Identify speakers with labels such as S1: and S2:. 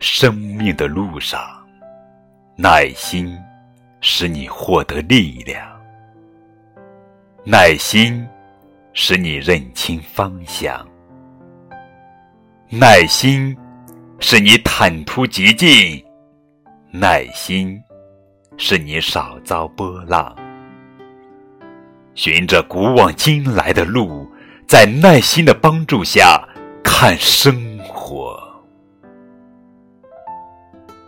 S1: 生命的路上，耐心使你获得力量，耐心使你认清方向，耐心使你坦途极尽，耐心使你少遭波浪。循着古往今来的路，在耐心的帮助下看生活。